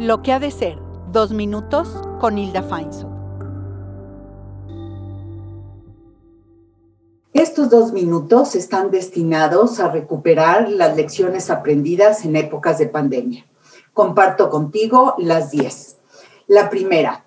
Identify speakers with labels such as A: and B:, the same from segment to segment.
A: Lo que ha de ser, dos minutos con Hilda Feinsohn.
B: Estos dos minutos están destinados a recuperar las lecciones aprendidas en épocas de pandemia. Comparto contigo las 10. La primera,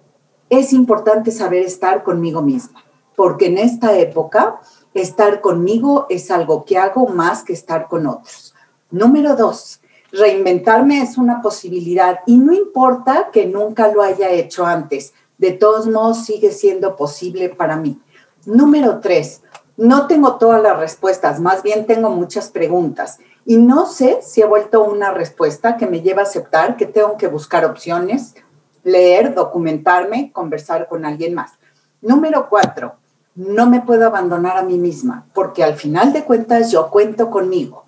B: es importante saber estar conmigo misma, porque en esta época estar conmigo es algo que hago más que estar con otros. Número dos, reinventarme es una posibilidad y no importa que nunca lo haya hecho antes, de todos modos sigue siendo posible para mí. Número tres, no tengo todas las respuestas, más bien tengo muchas preguntas y no sé si he vuelto una respuesta que me lleva a aceptar que tengo que buscar opciones, leer, documentarme, conversar con alguien más. Número cuatro, no me puedo abandonar a mí misma porque al final de cuentas yo cuento conmigo.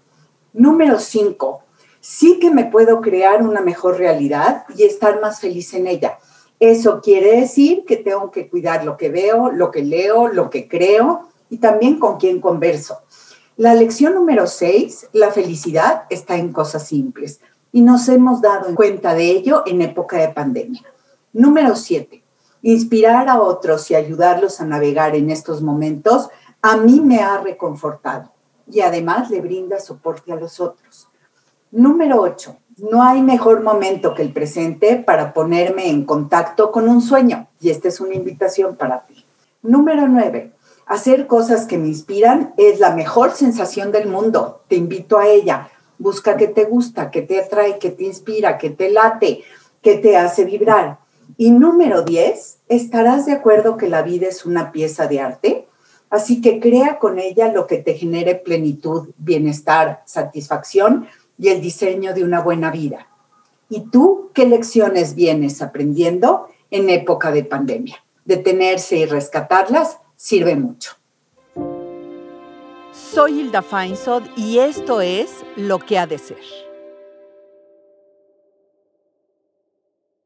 B: Número cinco, sí que me puedo crear una mejor realidad y estar más feliz en ella. Eso quiere decir que tengo que cuidar lo que veo, lo que leo, lo que creo y también con quién converso. La lección número seis, la felicidad está en cosas simples y nos hemos dado cuenta de ello en época de pandemia. Número siete, inspirar a otros y ayudarlos a navegar en estos momentos a mí me ha reconfortado y además le brinda soporte a los otros. Número 8. No hay mejor momento que el presente para ponerme en contacto con un sueño y esta es una invitación para ti. Número 9. Hacer cosas que me inspiran es la mejor sensación del mundo. Te invito a ella. Busca qué te gusta, qué te atrae, qué te inspira, qué te late, qué te hace vibrar. Y número 10. ¿Estarás de acuerdo que la vida es una pieza de arte? Así que crea con ella lo que te genere plenitud, bienestar, satisfacción y el diseño de una buena vida. ¿Y tú qué lecciones vienes aprendiendo en época de pandemia? Detenerse y rescatarlas sirve mucho.
A: Soy Hilda Feinsod y esto es Lo que ha de ser.